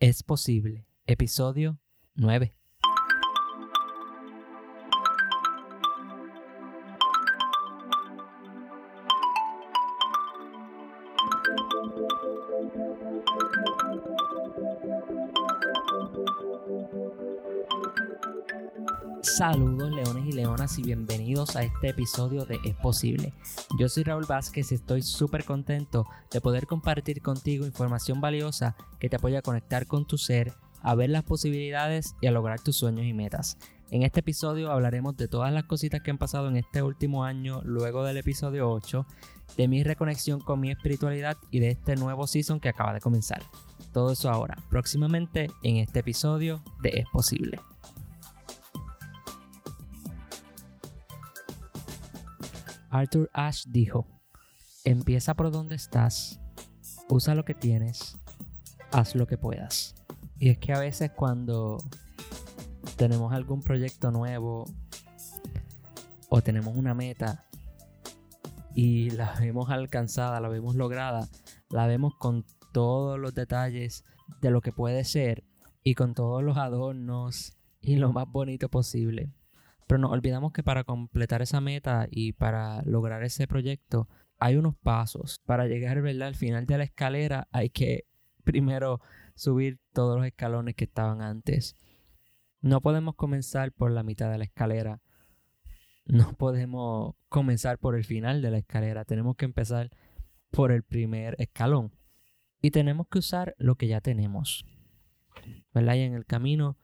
Es posible. Episodio 9. Saludos leonas y bienvenidos a este episodio de Es Posible. Yo soy Raúl Vázquez y estoy súper contento de poder compartir contigo información valiosa que te apoya a conectar con tu ser, a ver las posibilidades y a lograr tus sueños y metas. En este episodio hablaremos de todas las cositas que han pasado en este último año luego del episodio 8, de mi reconexión con mi espiritualidad y de este nuevo season que acaba de comenzar. Todo eso ahora, próximamente en este episodio de Es Posible. Arthur Ashe dijo, empieza por donde estás, usa lo que tienes, haz lo que puedas. Y es que a veces cuando tenemos algún proyecto nuevo o tenemos una meta y la vemos alcanzada, la vemos lograda, la vemos con todos los detalles de lo que puede ser y con todos los adornos y lo más bonito posible. Pero nos olvidamos que para completar esa meta y para lograr ese proyecto hay unos pasos. Para llegar al final de la escalera hay que primero subir todos los escalones que estaban antes. No podemos comenzar por la mitad de la escalera. No podemos comenzar por el final de la escalera. Tenemos que empezar por el primer escalón. Y tenemos que usar lo que ya tenemos. ¿Verdad? Y en el camino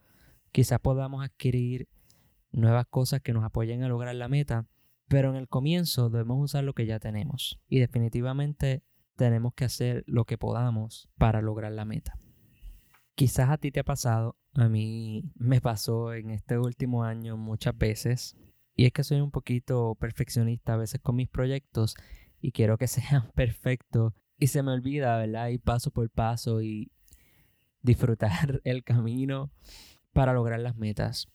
quizás podamos adquirir nuevas cosas que nos apoyen a lograr la meta, pero en el comienzo debemos usar lo que ya tenemos y definitivamente tenemos que hacer lo que podamos para lograr la meta. Quizás a ti te ha pasado, a mí me pasó en este último año muchas veces, y es que soy un poquito perfeccionista a veces con mis proyectos y quiero que sean perfectos y se me olvida, ¿verdad? Ir paso por paso y disfrutar el camino para lograr las metas.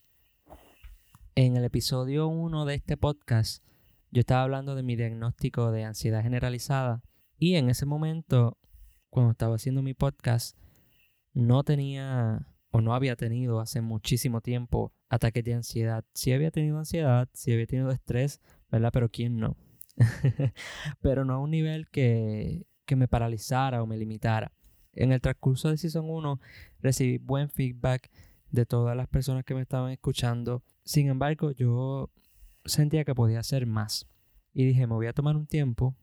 En el episodio 1 de este podcast, yo estaba hablando de mi diagnóstico de ansiedad generalizada y en ese momento, cuando estaba haciendo mi podcast, no tenía o no había tenido hace muchísimo tiempo ataques de ansiedad. Sí había tenido ansiedad, sí había tenido estrés, ¿verdad? Pero ¿quién no? Pero no a un nivel que, que me paralizara o me limitara. En el transcurso de Season 1 recibí buen feedback de todas las personas que me estaban escuchando sin embargo, yo sentía que podía hacer más. Y dije, me voy a tomar un tiempo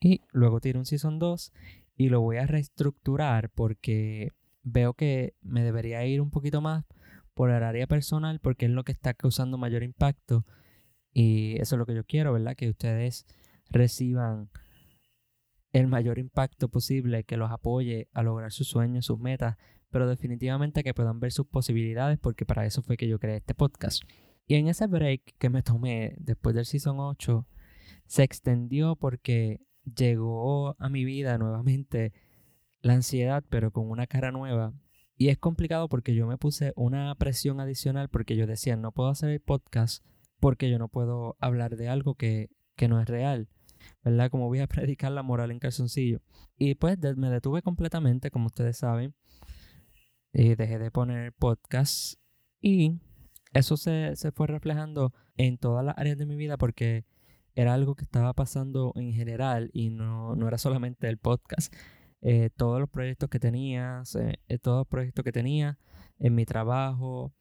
y luego tiro un Season 2 y lo voy a reestructurar porque veo que me debería ir un poquito más por el área personal porque es lo que está causando mayor impacto y eso es lo que yo quiero, ¿verdad? Que ustedes reciban el mayor impacto posible, que los apoye a lograr sus sueños, sus metas, pero definitivamente que puedan ver sus posibilidades porque para eso fue que yo creé este podcast. Y en ese break que me tomé después del Season 8, se extendió porque llegó a mi vida nuevamente la ansiedad, pero con una cara nueva. Y es complicado porque yo me puse una presión adicional porque yo decía, no puedo hacer el podcast porque yo no puedo hablar de algo que, que no es real. ¿Verdad? Como voy a predicar la moral en calzoncillo. Y pues me detuve completamente, como ustedes saben y dejé de poner podcast y eso se, fue reflejando en todas las áreas de mi vida porque era algo que estaba pasando en general y no, era solamente el podcast. Eh, todos los proyectos que tenía, eh, todos los proyectos que tenía en mi trabajo,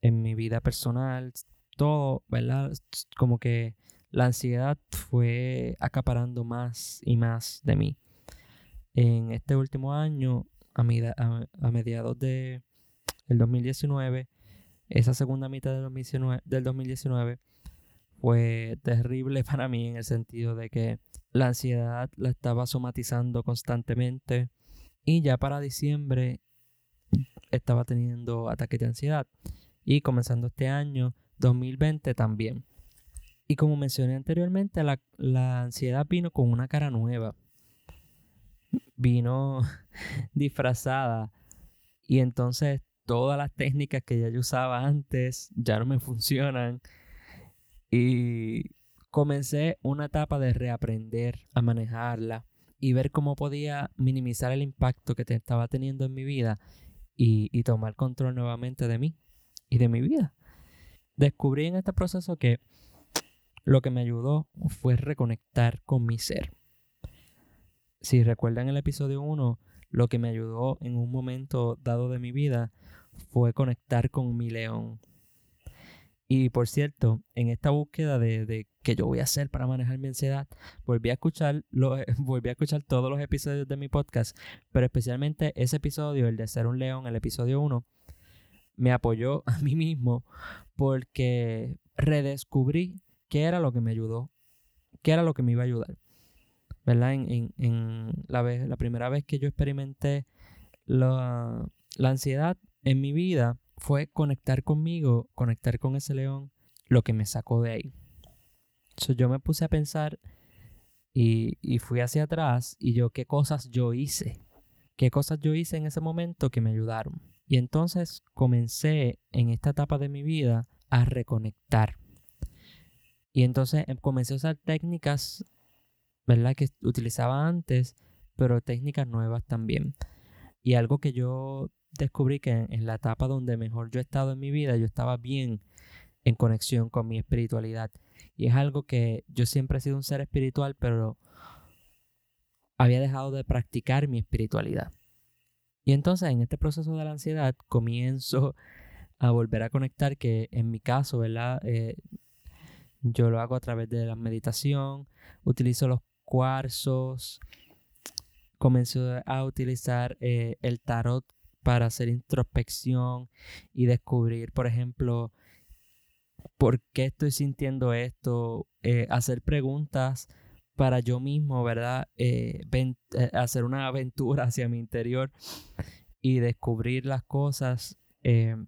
en mi vida personal, todo, ¿verdad? Como que la ansiedad fue acaparando más y más de mí. En este último año a, mediados de el 2019, esa segunda mitad del 2019, del 2019 fue terrible para mí en el sentido de que la ansiedad la estaba somatizando constantemente y ya para diciembre estaba teniendo ataques de ansiedad y comenzando este año 2020 también. Y como mencioné anteriormente, la, la ansiedad vino con una cara nueva vino disfrazada y entonces todas las técnicas que ya yo usaba antes ya no me funcionan y comencé una etapa de reaprender a manejarla y ver cómo podía minimizar el impacto que te estaba teniendo en mi vida y, y tomar control nuevamente de mí y de mi vida. Descubrí en este proceso que lo que me ayudó fue reconectar con mi ser. Si recuerdan el episodio 1, lo que me ayudó en un momento dado de mi vida fue conectar con mi león. Y por cierto, en esta búsqueda de, de qué yo voy a hacer para manejar mi ansiedad, volví a escuchar volví a escuchar todos los episodios de mi podcast, pero especialmente ese episodio, el de ser un león, el episodio 1, me apoyó a mí mismo porque redescubrí qué era lo que me ayudó, qué era lo que me iba a ayudar. ¿Verdad? En, en, la, vez, la primera vez que yo experimenté la, la ansiedad en mi vida fue conectar conmigo, conectar con ese león, lo que me sacó de ahí. So, yo me puse a pensar y, y fui hacia atrás y yo qué cosas yo hice, qué cosas yo hice en ese momento que me ayudaron. Y entonces comencé en esta etapa de mi vida a reconectar. Y entonces em, comencé a usar técnicas, ¿verdad? Que utilizaba antes, pero técnicas nuevas también. Y algo que yo descubrí que en la etapa donde mejor yo he estado en mi vida, yo estaba bien en conexión con mi espiritualidad. Y es algo que yo siempre he sido un ser espiritual, pero había dejado de practicar mi espiritualidad. Y entonces en este proceso de la ansiedad comienzo a volver a conectar que en mi caso, ¿verdad? Eh, yo lo hago a través de la meditación, utilizo los cuarzos, comencé a utilizar eh, el tarot para hacer introspección y descubrir, por ejemplo, por qué estoy sintiendo esto, eh, hacer preguntas para yo mismo, ¿verdad? Eh, hacer una aventura hacia mi interior y descubrir las cosas.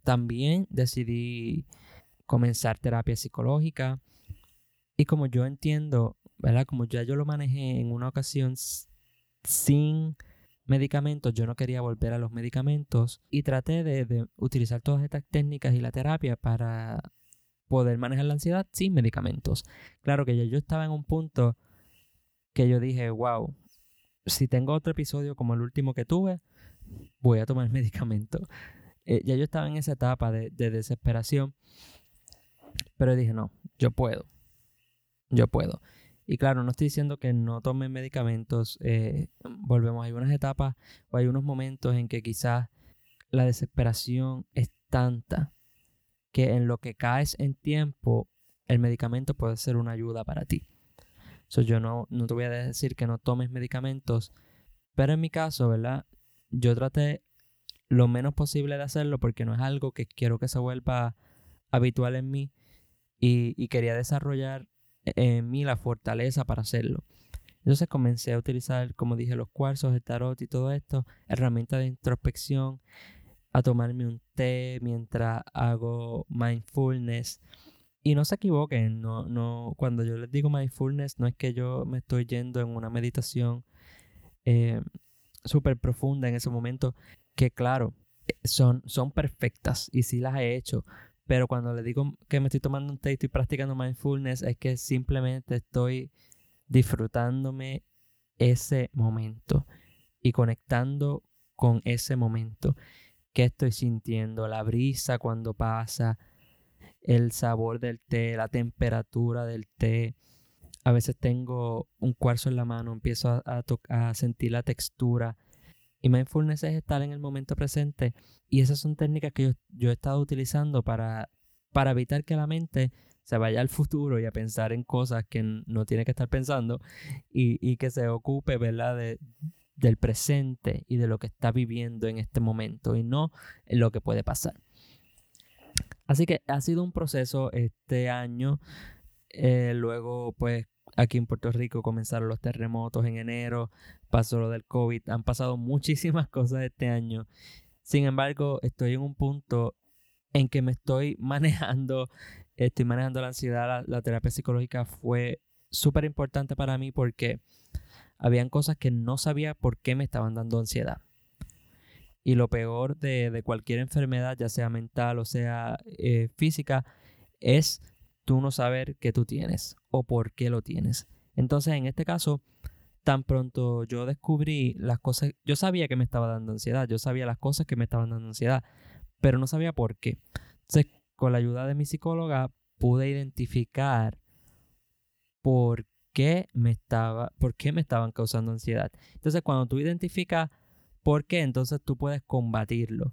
también decidí comenzar terapia psicológica y como yo entiendo, ¿verdad? Como ya yo lo manejé en una ocasión sin medicamentos, yo no quería volver a los medicamentos y traté de, utilizar todas estas técnicas y la terapia para poder manejar la ansiedad sin medicamentos. Claro que ya yo estaba en un punto que yo dije, wow, si tengo otro episodio como el último que tuve, voy a tomar medicamento. Eh, ya yo estaba en esa etapa de, de desesperación, pero dije, no, yo puedo yo puedo. Y claro, no estoy diciendo que no tomen medicamentos. Eh, volvemos, hay unas etapas o hay unos momentos en que quizás la desesperación es tanta que en lo que caes en tiempo, el medicamento puede ser una ayuda para ti. So, yo no, no te voy a decir que no tomes medicamentos, pero en mi caso, ¿verdad? Yo traté lo menos posible de hacerlo porque no es algo que quiero que se vuelva habitual en mí y, y quería desarrollar en mí la fortaleza para hacerlo. Entonces comencé a utilizar, como dije, los cuarzos, el tarot y todo esto, herramientas de introspección, a tomarme un té mientras hago mindfulness. Y no se equivoquen, no, no, cuando yo les digo mindfulness, no es que yo me estoy yendo en una meditación eh, súper profunda en ese momento, que claro, eh, son, son perfectas y sí las he hecho, pero cuando le digo que me estoy tomando un té y estoy practicando mindfulness, es que simplemente estoy disfrutándome ese momento y conectando con ese momento. ¿Qué estoy sintiendo? La brisa cuando pasa, el sabor del té, la temperatura del té. A veces tengo un cuarzo en la mano, empiezo a, a sentir la textura y mindfulness es estar en el momento presente. Y esas son técnicas que yo, he estado utilizando para, para evitar que la mente se vaya al futuro y a pensar en cosas que no tiene que estar pensando y, que se ocupe, ¿verdad? De, del presente y de lo que está viviendo en este momento y no en lo que puede pasar. Así que ha sido un proceso este año. Eh, luego, pues, aquí en Puerto Rico comenzaron los terremotos en enero, pasó lo del COVID, han pasado muchísimas cosas este año. Sin embargo, estoy en un punto en que me estoy manejando, estoy manejando la ansiedad, la, terapia psicológica fue súper importante para mí porque habían cosas que no sabía por qué me estaban dando ansiedad. Y lo peor de, cualquier enfermedad, ya sea mental o sea eh, física, es tú no saber qué tú tienes o por qué lo tienes. Entonces, en este caso, tan pronto yo descubrí las cosas, yo sabía que me estaba dando ansiedad, yo sabía las cosas que me estaban dando ansiedad, pero no sabía por qué. Entonces, con la ayuda de mi psicóloga, pude identificar por qué me estaba, por qué me estaban causando ansiedad. Entonces, cuando tú identificas por qué, entonces tú puedes combatirlo.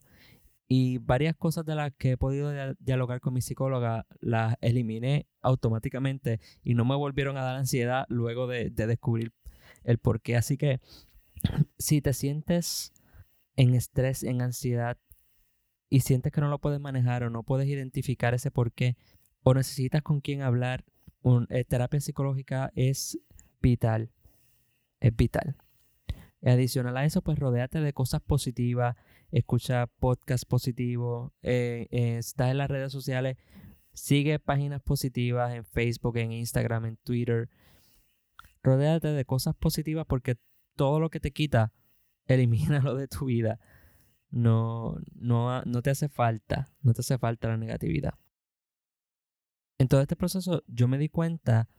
Y varias cosas de las que he podido dialogar con mi psicóloga las eliminé automáticamente y no me volvieron a dar ansiedad luego de, de descubrir el por qué. Así que si te sientes en estrés, en ansiedad y sientes que no lo puedes manejar o no puedes identificar ese por qué o necesitas con quién hablar, un, eh, terapia psicológica es vital. Es vital. Adicional a eso, pues rodéate de cosas positivas, escucha podcast positivos, eh, eh, estás en las redes sociales, sigue páginas positivas en Facebook, en Instagram, en Twitter. Rodéate de cosas positivas porque todo lo que te quita, elimínalo de tu vida. No, no, no te hace falta, no te hace falta la negatividad. En todo este proceso yo me di cuenta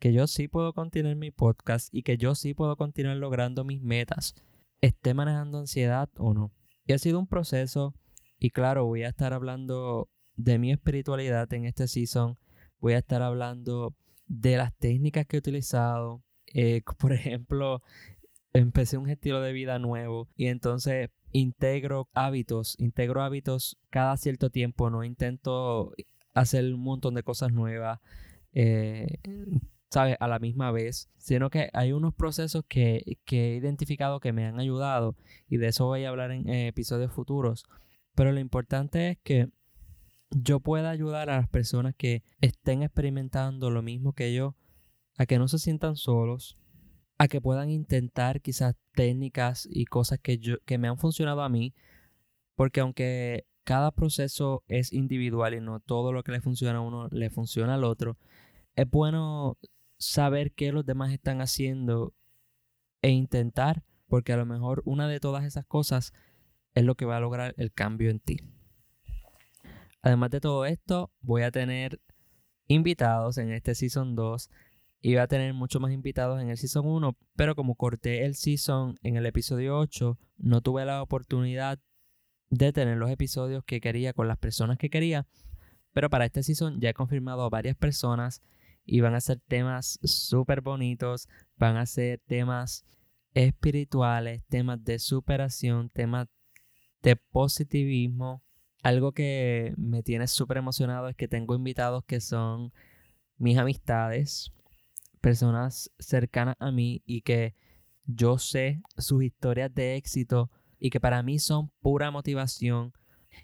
que yo sí puedo continuar mi podcast y que yo sí puedo continuar logrando mis metas, esté manejando ansiedad o no. Y ha sido un proceso y claro, voy a estar hablando de mi espiritualidad en este season, voy a estar hablando de las técnicas que he utilizado. Eh, por ejemplo, empecé un estilo de vida nuevo y entonces integro hábitos, integro hábitos cada cierto tiempo, no intento hacer un montón de cosas nuevas. Eh, ¿sabes? A la misma vez, sino que hay unos procesos que, he identificado que me han ayudado y de eso voy a hablar en episodios futuros. Pero lo importante es que yo pueda ayudar a las personas que estén experimentando lo mismo que yo, a que no se sientan solos, a que puedan intentar quizás técnicas y cosas que, yo, que me han funcionado a mí, porque aunque cada proceso es individual y no todo lo que le funciona a uno le funciona al otro, es bueno saber qué los demás están haciendo e intentar, porque a lo mejor una de todas esas cosas es lo que va a lograr el cambio en ti. Además de todo esto, voy a tener invitados en este Season 2 y voy a tener muchos más invitados en el Season 1, pero como corté el Season en el episodio 8, no tuve la oportunidad de tener los episodios que quería con las personas que quería, pero para este Season ya he confirmado a varias personas y van a ser temas súper bonitos, van a ser temas espirituales, temas de superación, temas de positivismo. Algo que me tiene súper emocionado es que tengo invitados que son mis amistades, personas cercanas a mí y que yo sé sus historias de éxito y que para mí son pura motivación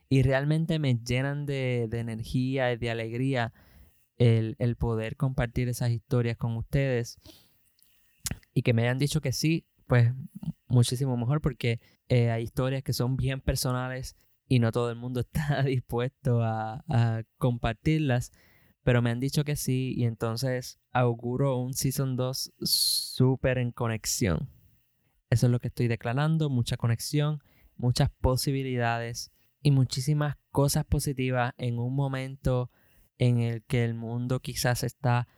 y realmente me llenan de, de energía y de alegría el, poder compartir esas historias con ustedes y que me hayan dicho que sí, pues muchísimo mejor porque eh, hay historias que son bien personales y no todo el mundo está dispuesto a, a, compartirlas, pero me han dicho que sí y entonces auguro un Season 2 súper en conexión. Eso es lo que estoy declarando, mucha conexión, muchas posibilidades y muchísimas cosas positivas en un momento en el que el mundo quizás está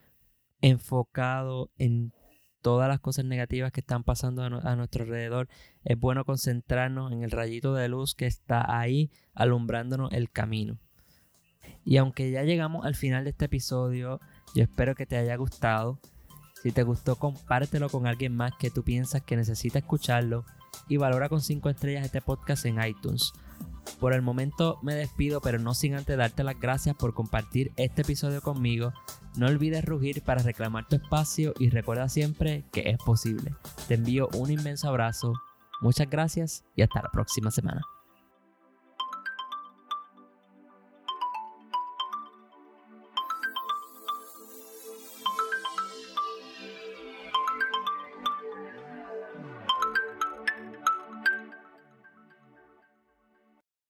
enfocado en todas las cosas negativas que están pasando a, nuestro alrededor, es bueno concentrarnos en el rayito de luz que está ahí alumbrándonos el camino. Y aunque ya llegamos al final de este episodio, yo espero que te haya gustado. Si te gustó, compártelo con alguien más que tú piensas que necesita escucharlo y valora con 5 estrellas este podcast en iTunes. Por el momento me despido, pero no sin antes darte las gracias por compartir este episodio conmigo. No olvides rugir para reclamar tu espacio y recuerda siempre que es posible. Te envío un inmenso abrazo, muchas gracias y hasta la próxima semana.